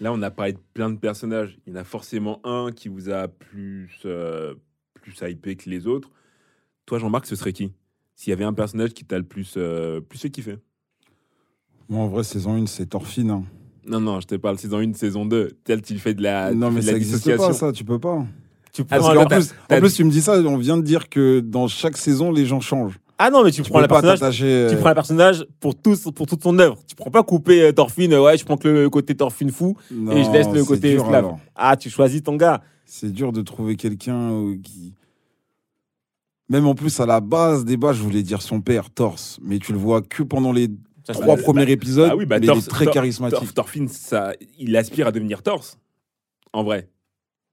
Là, on a parlé de plein de personnages. Il y en a forcément un qui vous a plus, euh, plus hypé que les autres. Toi, Jean-Marc, ce serait qui? S'il y avait un personnage qui t'a le plus, euh, plus fait kiffer? Moi, en vrai, saison 1, c'est Thorfinn. hein. Non, non, je te parle saison 1, saison 2. Tel, tu fais de la, non, mais de ça n'existe pas, ça, tu peux pas. Tu Ah, un- qu'en En plus, en plus, tu me dis ça, on vient de dire que dans chaque saison, les gens changent. Ah non, mais tu, Tu prends le personnage. Tu euh, prends le personnage pour, tout, pour toute son œuvre. Tu prends pas couper euh, Thorfinn, euh, ouais, je prends que le côté Thorfinn fou et je laisse le côté dur, esclave. alors. Ah, tu choisis ton gars. C'est dur de trouver quelqu'un euh, qui. Même en plus, à la base des bases, je voulais dire son père, Torse, mais tu le vois que pendant les Ça, trois bah, premiers épisodes. bah oui, bah, mais Torse- il est très charismatique. Thor- Thorfinn, ça, il aspire à devenir torse. En vrai.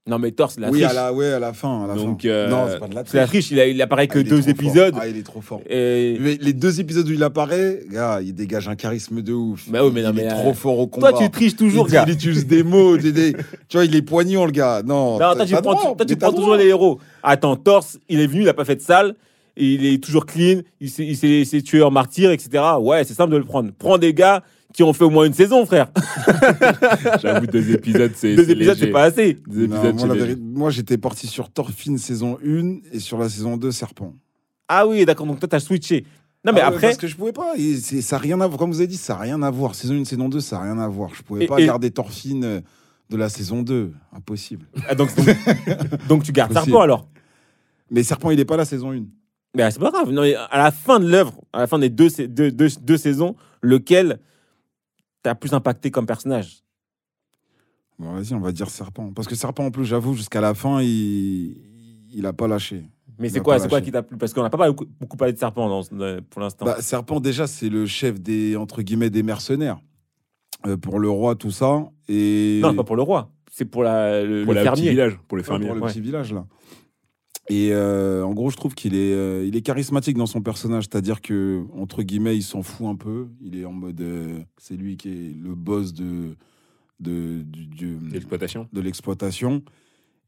Non, mais Thor, c'est la oui, triche. à la, ouais, à la fin. À la Donc, fin. euh, non, c'est pas de la C'est la triche. triche, il, a- il apparaît que Ah, il est deux fort. épisodes. Ah, il est trop fort. Et... Mais les deux épisodes où il apparaît, gars, il dégage un charisme de ouf. Bah oui, mais non, il mais, est euh, trop fort au combat. Toi, tu triches il, toujours, dit- gars. il utilise des mots, des, des- tu vois, il est poignant, le gars. Non, Non, toi, tu prends, droit, toi, tu mais t'as prends toujours les héros. Attends, Torse, il est venu, il a pas fait de sale. Il est toujours clean, il s'est- il tuer en martyr, etc. Ouais, c'est simple de le prendre. Prends des gars qui ont fait au moins une saison, frère. J'avoue, deux épisodes, c'est. Deux épisodes, c'est pas assez. Deux Non, épisodes, moi, vérité- moi, j'étais parti sur Thorfinn saison 1 et sur la saison 2, Serpent. Ah oui, d'accord, donc toi, t'as switché. Non, mais Ah ouais, après, Parce que je pouvais pas. ça a rien à voir. Comme vous avez dit, ça n'a rien à voir. Saison 1, saison 2, ça n'a rien à voir. Je pouvais Et- pas et- garder Thorfinn euh, de la saison 2. Impossible. ah, donc, donc, donc tu gardes. Serpent alors. Mais Serpent, il est pas la saison 1. Mais ah, c'est pas grave. Non, mais à la fin de l'œuvre, à la fin des deux, deux, deux saisons, lequel t'as plus impacté comme personnage Bon, vas-y, on va dire Serpent. Parce que Serpent, en plus, j'avoue, jusqu'à la fin, il il a pas lâché. Mais c'est quoi, c'est quoi qui t'a plu? Parce qu'on n'a pas beaucoup, beaucoup parlé de Serpent dans, pour l'instant. Bah, Serpent, déjà, c'est le chef des, entre guillemets, des mercenaires. Euh, pour le roi, tout ça. Et... non, pas pour le roi. C'est pour la, le, Pour le le petit fermier. village, pour les Ouais, fermiers. pour le ouais. petit village, là. Et euh, en gros, je trouve qu'il est, euh, il est charismatique dans son personnage. C'est-à-dire que, entre guillemets, il s'en fout un peu. Il est en mode. euh, c'est lui qui est le boss de, de, du- du- L'exploitation. de l'exploitation.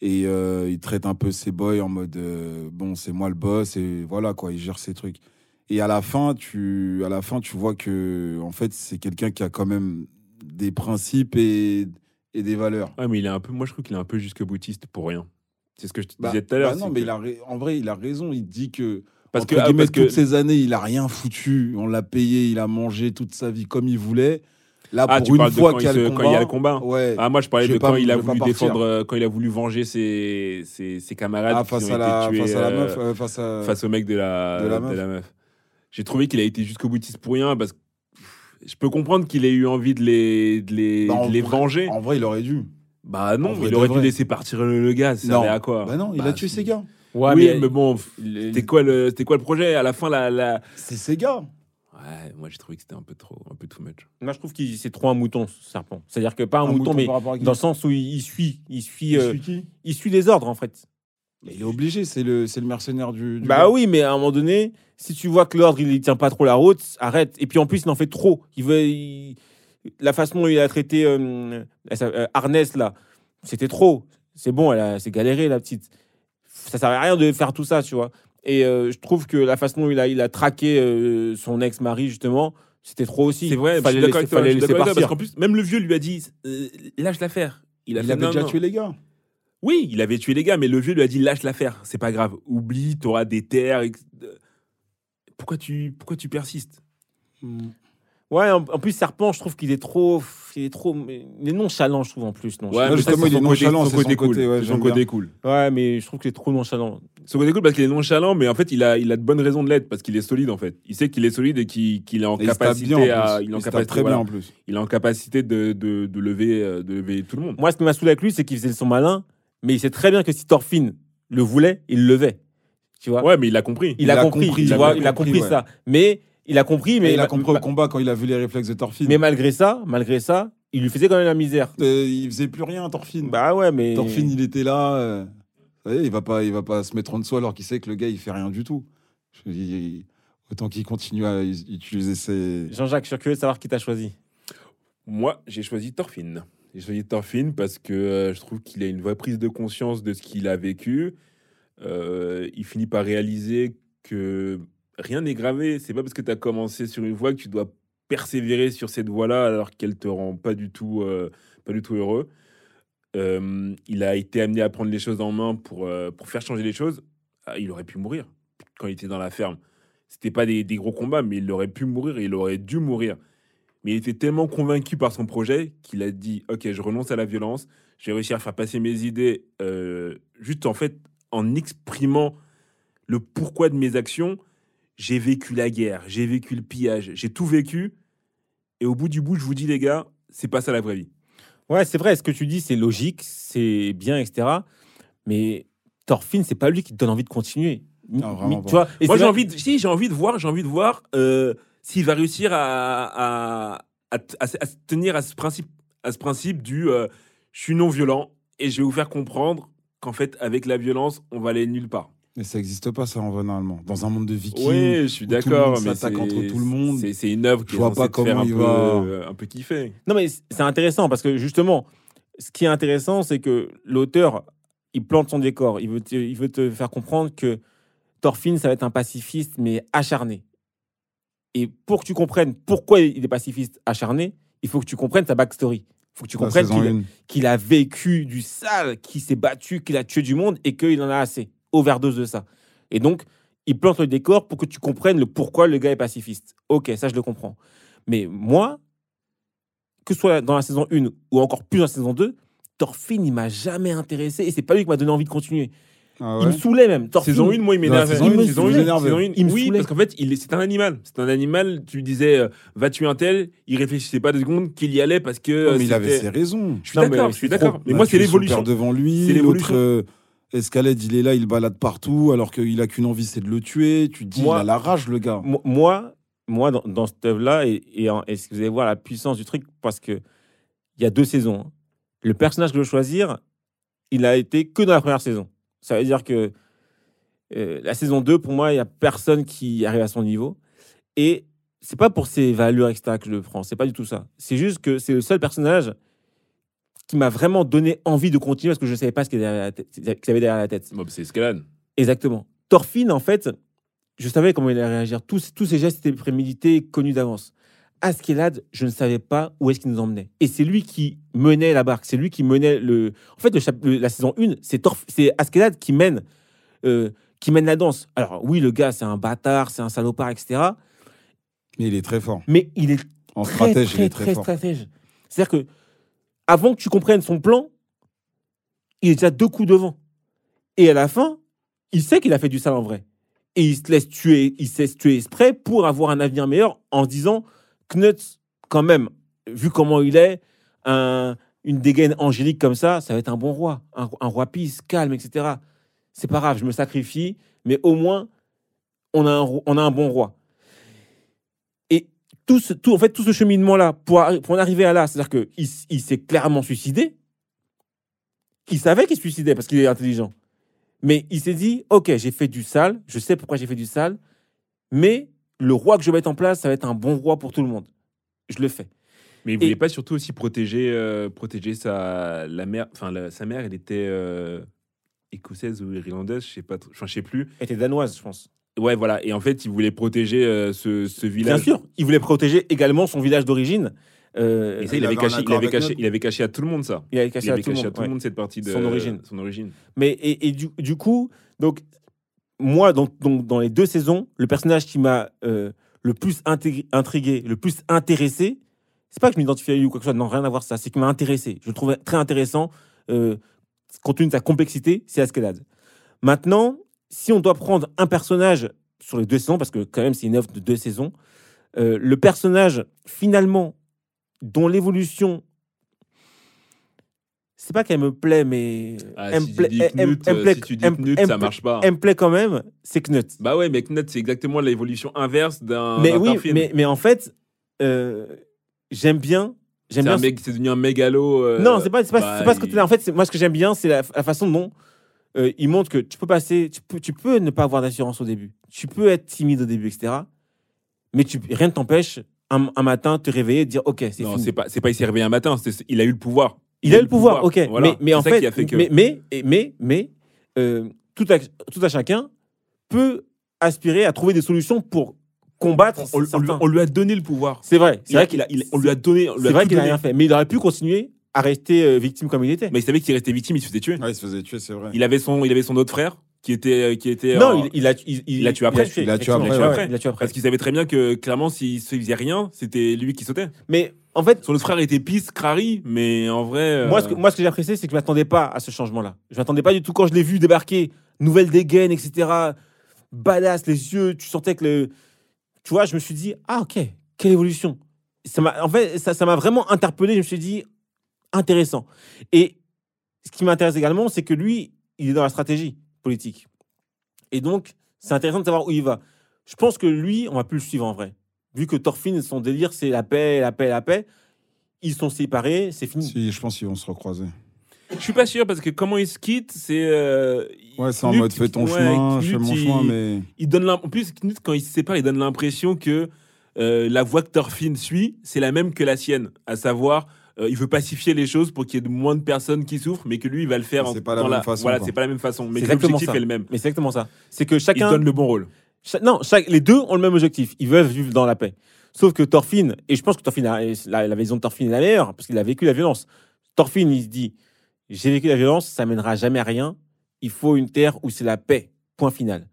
Et euh, il traite un peu ses boys en mode euh, bon, c'est moi le boss et voilà quoi, il gère ses trucs. Et à la fin, tu, à la fin, tu vois que en fait, c'est quelqu'un qui a quand même des principes et, et des valeurs. Ouais, mais il est un peu. Moi, je trouve qu'il est un peu jusque boutiste pour rien. C'est ce que je te Bah, disais tout à l'heure. bah non, mais que- il a, ra- en vrai, il a raison. Il dit que Parce entre que, ah, parce que toutes ces années, il a rien foutu. On l'a payé, il a mangé toute sa vie comme il voulait. Là, Ah, pour tu une parles de fois y a le combat, quand il y a le combat. Ouais. Ah, moi, je parlais Je de quand pas- il a voulu défendre, euh, quand il a voulu venger ses, ses, ses camarades Ah, qui face ont à la, été tués face à la euh, meuf, euh, face à. face au mec de la, de la de meuf. J'ai trouvé qu'il a été jusqu'au boutiste pour rien parce que je peux comprendre qu'il ait eu envie de les, de les, Bah, de les vrai- venger. En vrai, il aurait dû. Bah non, vrai il aurait dû laisser partir le, le gars. Ça Non. à quoi Bah non, il Bah, a tué ses gars. Ouais, oui, mais, mais, bon, c'était quoi, le, c'était quoi le projet À la fin, la, la... C'est ses gars. Ouais, moi j'ai trouvé que c'était un peu trop, un peu too much. moi, je trouve que c'est trop un mouton, ce serpent. C'est-à-dire que pas un, mouton, mais dans le sens où il, il suit, il suit, Il euh, suit qui il suit les ordres en fait. Mais il est obligé, c'est le, mercenaire du. du Bah gars. oui, mais à un moment donné, si tu vois que l'ordre il tient pas trop la route, arrête. Et puis en plus, il en fait trop. Il veut, il- la façon dont il a traité euh, euh, Arnès là, c'était trop. C'est bon, elle a, c'est galéré la petite. Ça servait à rien de faire tout ça, tu vois. Et euh, je trouve que la façon dont il a, il a traqué euh, son ex-mari justement, c'était trop aussi. C'est vrai, fallait je suis laisser, fallait je suis laisser partir. parce qu'en plus, même le vieux lui a dit euh, lâche l'affaire. Il a Il fait, avait non, déjà non. tué les gars. Oui, il avait tué les gars, mais le vieux lui a dit lâche l'affaire, c'est pas grave. Oublie, t'auras des terres. Pourquoi tu, pourquoi tu persistes? Ouais, en, en plus serpent, je trouve qu'il est trop, il est trop, il est nonchalant, je trouve en plus. Non, Ouais, justement, il est nonchalant, c'est son côté cool. côté, ouais, son j'aime côté cool. Ouais, mais je trouve qu'il est trop nonchalant. Son côté cool parce qu'il est nonchalant, mais en fait, il a, il a de bonnes raisons de l'être parce qu'il est solide en fait. Il sait qu'il est solide et qu'il est en Et il capacité bien en à, plus. il est en Il capacité, très voilà. bien en plus. il est en capacité de, de, de lever, euh, de lever tout le monde. Moi, ce qui m'a saoulé avec lui, c'est qu'il faisait son malin, mais il sait très bien que si Thorfinn le voulait, il le levait. Tu vois? Ouais, mais il a compris. il, a compris, tu il a vois, il a compris, compris ouais. ça. Mais il a compris, mais, il a compris au combat quand il a vu les réflexes de Thorfinn. mais malgré ça, malgré ça, il lui faisait quand même la misère. Euh, il faisait plus rien, Thorfinn. Bah ouais, mais Thorfinn, il était là. euh, vous savez, il va pas, il va pas se mettre en dessous alors qu'il sait que le gars, il fait rien du tout. Je dis, autant qu'il continue à utiliser ses. Jean-Jacques, je suis curieux de savoir qui t'a choisi. Moi, j'ai choisi Thorfinn. J'ai choisi Thorfinn parce que euh, je trouve qu'il a une vraie prise de conscience de ce qu'il a vécu. Euh, il finit par réaliser que rien n'est gravé. C'est pas parce que tu as commencé sur une voie que tu dois persévérer sur cette voie-là alors qu'elle te rend pas du tout, euh, pas du tout heureux. Il a été amené à prendre les choses en main pour, euh, pour faire changer les choses. Ah, il aurait pu mourir quand il était dans la ferme. C'était pas des, gros combats, mais il aurait pu mourir il aurait dû mourir. Mais il était tellement convaincu par son projet qu'il a dit Ok, je renonce à la violence. J'ai réussi à faire passer mes idées euh, juste en fait en exprimant le pourquoi de mes actions. J'ai vécu la guerre, j'ai vécu le pillage, j'ai tout vécu. Et au bout du bout, je vous dis, les gars, c'est pas ça la vraie vie. Ouais, c'est vrai, ce que tu dis, c'est logique, c'est bien, etc. Mais Thorfinn, c'est pas lui qui te donne envie de continuer. Non, vraiment tu pas. vois, et Moi, j'ai envie, de, si, j'ai envie de voir, j'ai envie de voir euh, s'il va réussir à, à, à, t- à se- à se tenir à ce principe, à ce principe du euh, je suis non violent et je vais vous faire comprendre qu'en fait, avec la violence, on va aller nulle part. Mais ça n'existe pas, ça, en vrai, normalement. Dans un monde de vikings. Oui, je suis où tout le d'accord, mais s'attaque c'est- entre tout le monde. C'est, une œuvre qui Je est pas te faire comment un il peu, va- euh, un peu kiffer. Non, mais c'est intéressant parce que justement, ce qui est intéressant, c'est que l'auteur, il plante son décor. Il veut te, il veut te faire comprendre que Thorfinn, ça va être un pacifiste, mais acharné. Et pour que tu comprennes pourquoi il est pacifiste acharné, il faut que tu comprennes sa backstory. Il faut que tu comprennes saison qu'il 1. qu'il a vécu du sale, qu'il s'est battu, qu'il a tué du monde et qu'il en a assez. Overdose de ça. Et donc, il plante le décor pour que tu comprennes le pourquoi le gars est pacifiste. Ok, ça, je le comprends. Mais moi, que ce soit dans la saison 1 ou encore plus dans la saison 2, Thorfinn, il m'a jamais intéressé et c'est pas lui qui m'a donné envie de continuer. Ah Il me saoulait même. Thorfinn, Saison 1, moi, il Dans la m'énervait. saison une, il Saison 1, 1, Il me oui, saoulait. parce qu'en fait, c'est un animal. C'est un animal, tu disais, euh, va tuer un tel, il réfléchissait pas deux secondes qu'il y allait parce que. Non, mais il avait ses raisons. Je suis Non, mais d'accord, je suis c'est d'accord. trop. Mais moi, c'est tué son l'évolution. devant lui. C'est L'autre, Escalade, il est là, il balade partout, alors qu'il a qu'une envie, c'est de le tuer. Tu te dis, Moi- il a la rage, le gars. Mo- moi, moi dans, dans cette œuvre-là, et, et, en- et vous allez voir la puissance du truc, parce que il y a deux saisons. hein. Le personnage que je veux choisir, il a été que dans la première saison. Ça veut dire que euh, la saison 2, pour moi, il n'y a personne qui arrive à son niveau. Et c'est pas pour ses valeurs, etc., que je le prends. C'est pas du tout ça. C'est juste que c'est le seul personnage qui m'a vraiment donné envie de continuer parce que je ne savais pas ce qu'il y avait derrière la tête- ce qu'il y avait derrière la tête. Bon, bah, c'est escalade. Exactement. Thorfinn, en fait, je savais comment il allait réagir. Tous, tous ses gestes étaient prémédités, connus d'avance. Askelad, je ne savais pas où est-ce qu'il nous emmenait. Et c'est lui qui menait la barque. C'est lui qui menait le. En fait, le chap- le- la saison 1, c'est c'est Askelad qui mène, euh, qui mène la danse. Alors, oui, le gars, c'est un bâtard, c'est un salopard, etc. Mais il est très fort. Mais il est En très, stratège, très, il est très, très, fort. stratège. C'est-à-dire que, avant que tu comprennes son plan, il est déjà deux coups devant. Et à la fin, il sait qu'il a fait du sale en vrai. Et il se laisse tuer, il se laisse tuer exprès pour avoir un avenir meilleur en se disant Knut, quand même, vu comment il est, un- une dégaine angélique comme ça, ça va être un bon roi, un, roi pisse, calme, etc. C'est pas grave, je me sacrifie, mais au moins, on a un bon roi. Tout, ce, tout, en fait, tout ce cheminement-là, pour, pour en arriver à là, c'est-à-dire qu'il il s'est clairement suicidé. Il savait qu'il se suicidait parce qu'il est intelligent. Mais il s'est dit, OK, j'ai fait du sale, je sais pourquoi j'ai fait du sale, mais le roi que je vais mettre en place, ça va être un bon roi pour tout le monde. Je le fais. Mais il Et- voulait pas surtout aussi protéger, euh, protéger sa, la mère. Enfin, la- sa mère, elle était euh, écossaise ou irlandaise, je sais pas. je sais plus. Elle était danoise, je pense. Ouais, voilà. Et en fait, il voulait protéger euh, ce, ce Bien village. sûr, il voulait protéger également son village d'origine. Euh, Et ça, il Il avait, caché, il, avait caché, notre- il avait caché à tout le monde ça. il avait Il caché à tout le à monde. tout le ouais. monde cette partie de Son origine. Son origine. Mais et, et du, du coup, donc moi, donc, donc, dans les deux saisons, le personnage qui m'a euh, le plus intrigué, le plus intéressé, c'est pas que je m'identifie à lui ou quoi que ce soit, non, rien à voir ça, c'est qu'il m'a intéressé. Je le trouvais très intéressant, euh, compte tenu de sa complexité, c'est Askelad. Maintenant, si on doit prendre un personnage sur les deux saisons, parce que quand même c'est une œuvre de deux saisons, euh, le personnage finalement dont l'évolution c'est pas qu'elle me plaît, mais Ah, elle si me plaît- elle- elle me plaît- si tu dis elle me- Knut, elle me ça plaît- marche pas. elle me plaît quand même, c'est Knut. Bah ouais, mais Knut, c'est exactement l'évolution inverse d'un. mais oui, mais, mais en fait, euh, j'aime bien. J'aime c'est bien. un mec, c'est devenu un mégalo. euh, non, c'est pas, c'est pas, bah, c'est pas ce il- côté-là. En fait, moi, ce que j'aime bien, c'est la, la façon dont euh, il montre que tu peux passer, tu peux, tu peux ne pas avoir d'assurance au début. Tu peux être timide au début, etc. Mais tu, rien ne t'empêche un, un matin te réveiller et dire, ok, c'est Non, fini. c'est pas, c'est pas il s'est réveillé un matin. c'est- il a eu le pouvoir. Il a eu le pouvoir, ok. Voilà. Mais, mais en ça fait, qui a fait que- mais, mais, et- mais, mais, euh, tout, à, tout à chacun peut aspirer à trouver des solutions pour combattre. On, on lui- certains. on lui a donné le pouvoir. C'est vrai, c'est vrai qu'il il a- il- on lui a donné. on lui c'est a vrai tout qu'il a donné. rien fait, mais il aurait pu continuer rester euh, victime comme il était. Mais il savait qu'il restait victime, il se faisait tuer. Ouais, il se faisait tuer, c'est vrai. Il avait son, il avait son autre frère qui était, qui était. non, euh, il, il a, il, il l'a tué après. Il l'a tué après, Ouais, ouais. ouais, Il l'a tué après. Parce qu'il savait très bien que clairement, s'il se faisait rien, c'était lui qui sautait. Mais en fait, Son autre frère était pisse, crari, mais en vrai. euh, Moi, ce que, moi, ce que j'ai apprécié, c'est que je m'attendais pas à ce changement-là. Je m'attendais pas du tout quand je l'ai vu débarquer, nouvelle dégaine, etc. Badass, les yeux, tu sentais que le. Tu vois, je me suis dit, ah, ok, quelle évolution. Ça m'a, en fait, ça, ça m'a vraiment interpellé. Je me suis dit, intéressant. Et ce qui m'intéresse également, c'est que lui, il est dans la stratégie politique. Et donc, c'est intéressant de savoir où il va. Je pense que lui, on va plus le suivre en vrai. Vu que Thorfinn, son délire, c'est la paix, la paix, la paix. Ils sont séparés, c'est fini. Si, je pense qu'ils vont se recroiser. Je suis pas sûr parce que comment il se quitte, c'est. euh, Ouais, c'est en mode fais ton ouais, chemin, je fais mon il- chemin, mais. il donne en plus Knut quand il se sépare il donne l'impression que euh, la voie que Thorfinn suit c'est la même que la sienne à savoir euh, il veut pacifier les choses pour qu'il y ait de moins de personnes qui souffrent mais que lui il va le faire C'est en- pas la dans même façon, voilà quoi. c'est pas la même façon mais C'est que exactement l'objectif ça. est le même Mais c'est exactement ça. C'est que il chacun. donne le bon rôle cha- non, chaque, les deux ont le même objectif. Ils veulent vivre dans la paix. Sauf que Thorfinn, et je pense que Thorfinn a- la, la vision de Thorfinn est la meilleure, parce qu'il a vécu la violence. Thorfinn, il se dit J'ai vécu la violence, ça mènera jamais à rien. Il faut une terre où c'est la paix. Point final.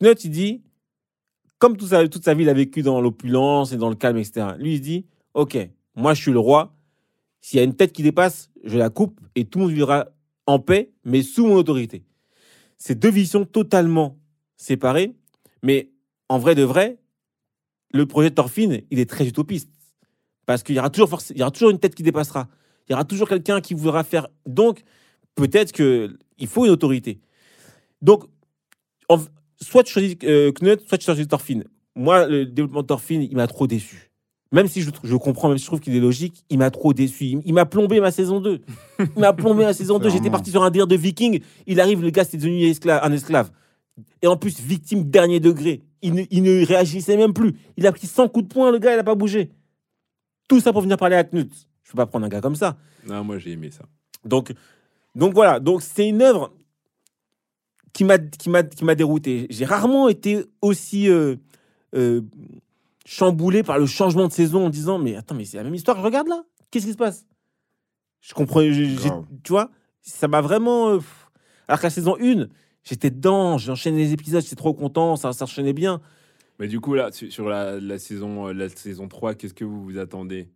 Knut, il dit Comme toute sa, toute sa vie, il a vécu dans l'opulence et dans le calme, etc. Lui, il se dit Ok, moi, je suis le roi. S'il y a une tête qui dépasse, je la coupe et tout le monde vivra en paix, mais sous mon autorité. C'est deux visions totalement séparées, mais en vrai de vrai, le projet de Thorfinn, il est très utopiste. Parce qu'il y aura toujours, il y toujours une tête qui dépassera. Il y aura toujours quelqu'un qui voudra faire. Donc, peut-être qu'il faut une autorité. Donc, soit tu choisis euh, Knut, soit tu choisis Thorfinn. Moi, le développement de Thorfinn, il m'a trop déçu. Même si je, je comprends, même si je trouve qu'il est logique, il m'a trop déçu. Il, il m'a plombé ma saison 2. Il m'a plombé ma saison 2. J'étais parti sur un délire de viking. Il arrive, le gars, c'était devenu esclave- un esclave. Et en plus, victime dernier degré. Il ne, il ne réagissait même plus. Il a pris 100 coups de poing, le gars, il n'a pas bougé. Tout ça pour venir parler à Knut. Je ne peux pas prendre un gars comme ça. non moi j'ai aimé ça Donc, donc voilà, donc c'est une œuvre qui m'a dérouté. J'ai rarement été aussi euh, euh, chamboulé par le changement de saison en disant mais attends mais c'est la même histoire, je regarde là, qu'est-ce qui se passe? Je comprends, j'ai- j'ai- Grave. tu vois, ça m'a vraiment. euh, alors que la saison 1, j'étais dedans, j'enchaînais les épisodes, j'étais trop content, ça s'enchaînait bien. mais du coup là sur la saison euh, la saison 3 qu'est-ce que vous vous attendez?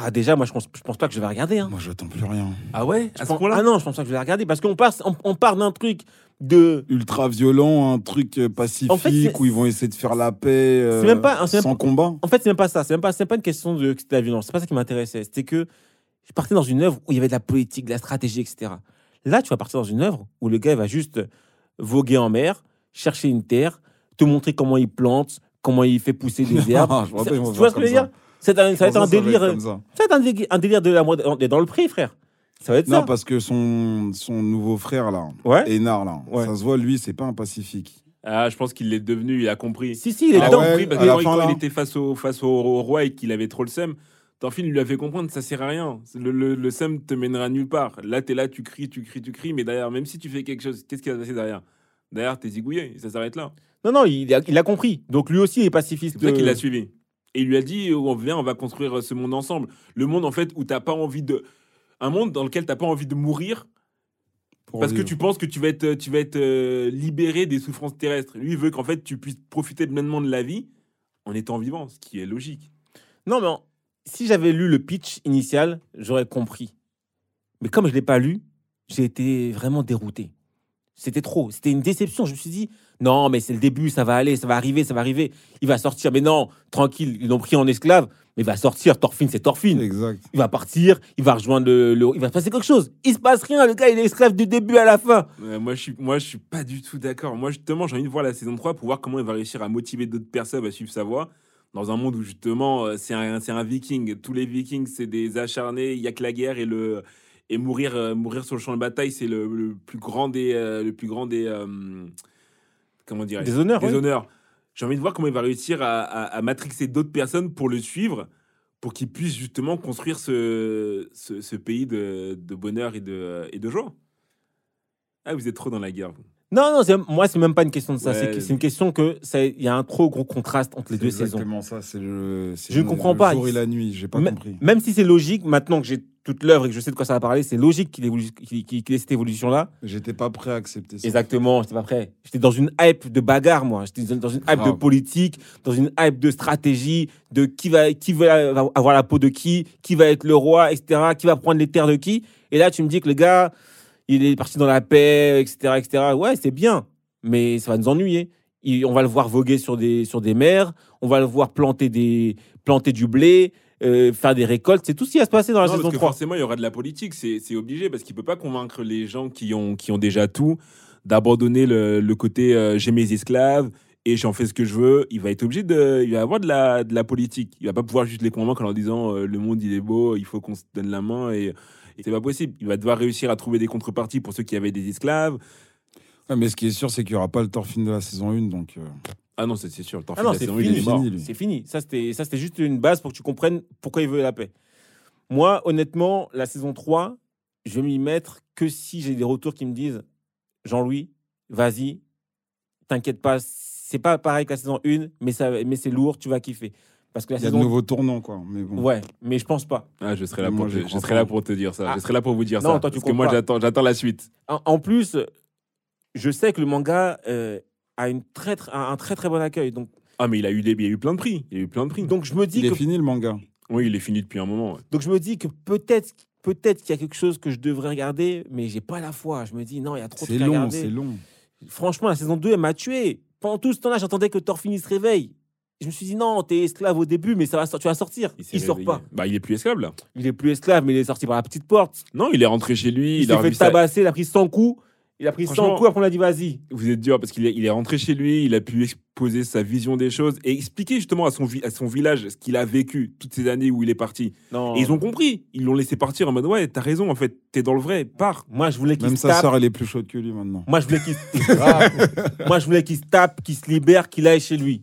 Ah déjà, moi je pense, je pense pas que je vais regarder. Hein. Moi, j'attends plus rien. ah ouais Je à ce pense- ah non, je pense pas que je vais regarder parce qu'on part, on, on part d'un truc de Ultra violent, un truc pacifique En fait, c'est- où ils vont essayer de faire la paix euh, C'est même pas- c'est même sans combat. En fait, c'est même pas ça. C'est même pas, c'est pas une question de, de la violence. C'est pas ça qui m'intéressait. C'était que je partais dans une œuvre où il y avait de la politique, de la stratégie, etc. Là, tu vas partir dans une œuvre où le gars il va juste voguer en mer, chercher une terre, te montrer comment il plante, comment il fait pousser des herbes. Ah, je tu vois ce que je veux dire? C'est un, ça va être un délire. ça. Va être un délire, un délire de la mode on est dans le prix, frère. Ça va être Non, ça. parce que son, son nouveau frère, là, Ouais. Enar, là, Ouais. ça se voit, lui, c'est pas un pacifique. ah je pense qu'il l'est devenu il a compris Si, si, il est Il a Ah dedans. ouais, compris parce que quand, il était face au, face au, au roi et qu'il avait trop le seum, Thorfinn lui a fait comprendre que ça sert à rien. Le, le, le seum te mènera nulle part. Là, tu es là, tu cries, tu cries, tu cries, mais derrière, même si tu fais quelque chose, qu'est-ce qui va se passer derrière? Derrière, t'es zigouillé, ça s'arrête là. Non, non, il a, il a compris. Donc lui aussi, il est pacifiste. C'est pour ça qu'il l'a suivi. Et il lui a dit on vient, on va construire ce monde ensemble. Le monde, en fait, où t'as pas envie de. Un monde dans lequel t'as pas envie de mourir parce que tu penses que tu vas être, tu vas être euh, libéré des souffrances terrestres. Lui, il veut qu'en fait, tu puisses profiter pleinement de la vie en étant vivant, ce qui est logique. Non, mais en- si j'avais lu le pitch initial, j'aurais compris. Mais comme je ne l'ai pas lu, j'ai été vraiment dérouté. C'était trop. C'était une déception. Je me suis dit, non, mais c'est le début, ça va aller, ça va arriver, ça va arriver. Il va sortir. Mais non, tranquille, ils l'ont pris en esclave. Mais il va sortir. Thorfinn, c'est Thorfinn. Exact. Il va partir, il va rejoindre le, le- Il va se passer quelque chose. Il se passe rien. Le gars, il est esclave du début à la fin. Euh, moi, je suis, moi, je suis pas du tout d'accord. Moi, justement, j'ai envie de voir la saison 3 pour voir comment il va réussir à motiver d'autres personnes à suivre sa voie. Dans un monde où, justement, euh, c'est un, c'est un viking. Tous les vikings, c'est des acharnés. Il y a que la guerre et le. Et mourir, euh, mourir sur le champ de bataille, c'est le, le plus grand des. euh, le plus grand des. euh, comment dire Des honneurs, Des oui. honneurs. J'ai envie de voir comment il va réussir à, à, à matrixer d'autres personnes pour le suivre, pour qu'il puisse justement construire ce, ce, ce pays de, de bonheur et de, et de joie. Ah, vous êtes trop dans la guerre, vous. Non, non, c'est- moi, c'est même pas une question de ça. C'est Ouais. que- C'est une question que ça- il y a un trop gros contraste entre les deux saisons. exactement ça. C'est le. c'est Je ne le- comprends le pas. jour et la nuit. J'ai pas compris. Même si c'est logique, maintenant que j'ai toute l'œuvre et que je sais de quoi ça va parler, c'est logique qu'il évolue- qu'il qu'il- qu'il ait cette évolution-là. J'étais pas prêt à accepter ça. Exactement, j'étais pas prêt. J'étais dans une hype de bagarre, moi. J'étais dans une hype de Grave. politique, dans une hype de stratégie, de qui va, qui va avoir la peau de qui, qui va être le roi, etc., qui va prendre les terres de qui. Et là, tu me dis que le gars, il est parti dans la paix, etc., etc. Ouais, c'est bien, mais ça va nous ennuyer. Il- on va le voir voguer sur des, sur des mers, on va le voir planter, des, planter du blé, euh, faire des récoltes. C'est tout ce qui va se passer dans la Non, saison parce que 3. forcément, il y aura de la politique, c'est obligé, parce qu'il peut pas convaincre les gens qui ont, qui ont déjà tout d'abandonner le, le côté euh, j'ai mes esclaves et j'en fais ce que je veux. Il va être obligé de. Il va avoir de la, de la politique. Il va pas pouvoir juste les convaincre en leur disant euh, le monde il est beau, il faut qu'on se donne la main et. Et c'est pas possible. Il va devoir réussir à trouver des contreparties pour ceux qui avaient des esclaves. Ouais, mais ce qui est sûr, c'est qu'il y aura pas le Thorfinn de la saison 1. Donc, euh, Ah non, c'est sûr. Le Ah non, fait c'est la saison, il fini. est mort. C'est fini. Ça, c'était ça, c'était juste une base pour que tu comprennes pourquoi il veut la paix. Moi, honnêtement, la saison 3, je vais m'y mettre que si j'ai des retours qui me disent Jean-Louis, vas-y, t'inquiète pas, c'est pas pareil que la saison 1, mais, ça, mais c'est lourd, tu vas kiffer. Parce que la il y a de nouveaux tournants, quoi. Mais bon. Ouais, mais je pense pas. Ah, je serai là, Moi, pour, je serai là pour te dire ça. Ah. Je serai là pour vous dire Non, ça. toi, tu parce que moi, j'attends j'attends la suite. En, en plus, je sais que le manga euh, a une très, très- un un très très bon accueil. Donc, Ah, mais il a eu, des, il y a eu plein de prix. Il y a eu plein de prix. donc je me dis Il est fini le manga. Oui, il est fini depuis un moment. ouais. Donc je me dis que peut-être peut-être qu'il y a quelque chose que je devrais regarder, mais j'ai pas la foi. Je me dis non, il y a trop de C'est long, regarder. c'est long. Franchement, la saison 2, elle m'a tué. Pendant tout ce temps-là, j'attendais que Thorfinn se réveille. Je me suis dit non, t'es esclave au début, mais ça va, tu vas sortir. Il, s'est sort pas. Bah, il est plus esclave là. Il est plus esclave, mais il est sorti par la petite porte. Non, il est rentré chez lui. Il, Il, a s'est fait tabasser, il a pris 100 coups. Il a pris 100 Franchement- coups, après on a dit vas-y. Vous êtes dur parce qu'il est, il est rentré chez lui. Il a pu exposer sa vision des choses et expliquer justement à son, vi- à son village ce qu'il a vécu toutes ces années où il est parti. Non. Et ils ont compris. Ils l'ont laissé partir en mode ouais, t'as raison en fait. T'es dans le vrai. Pars. Moi, je voulais qu'il Même se sa tape. sœur, elle est plus chaude que lui maintenant. Moi, je voulais qu'il Moi, je voulais qu'il se tape, qu'il se libère, qu'il aille chez lui.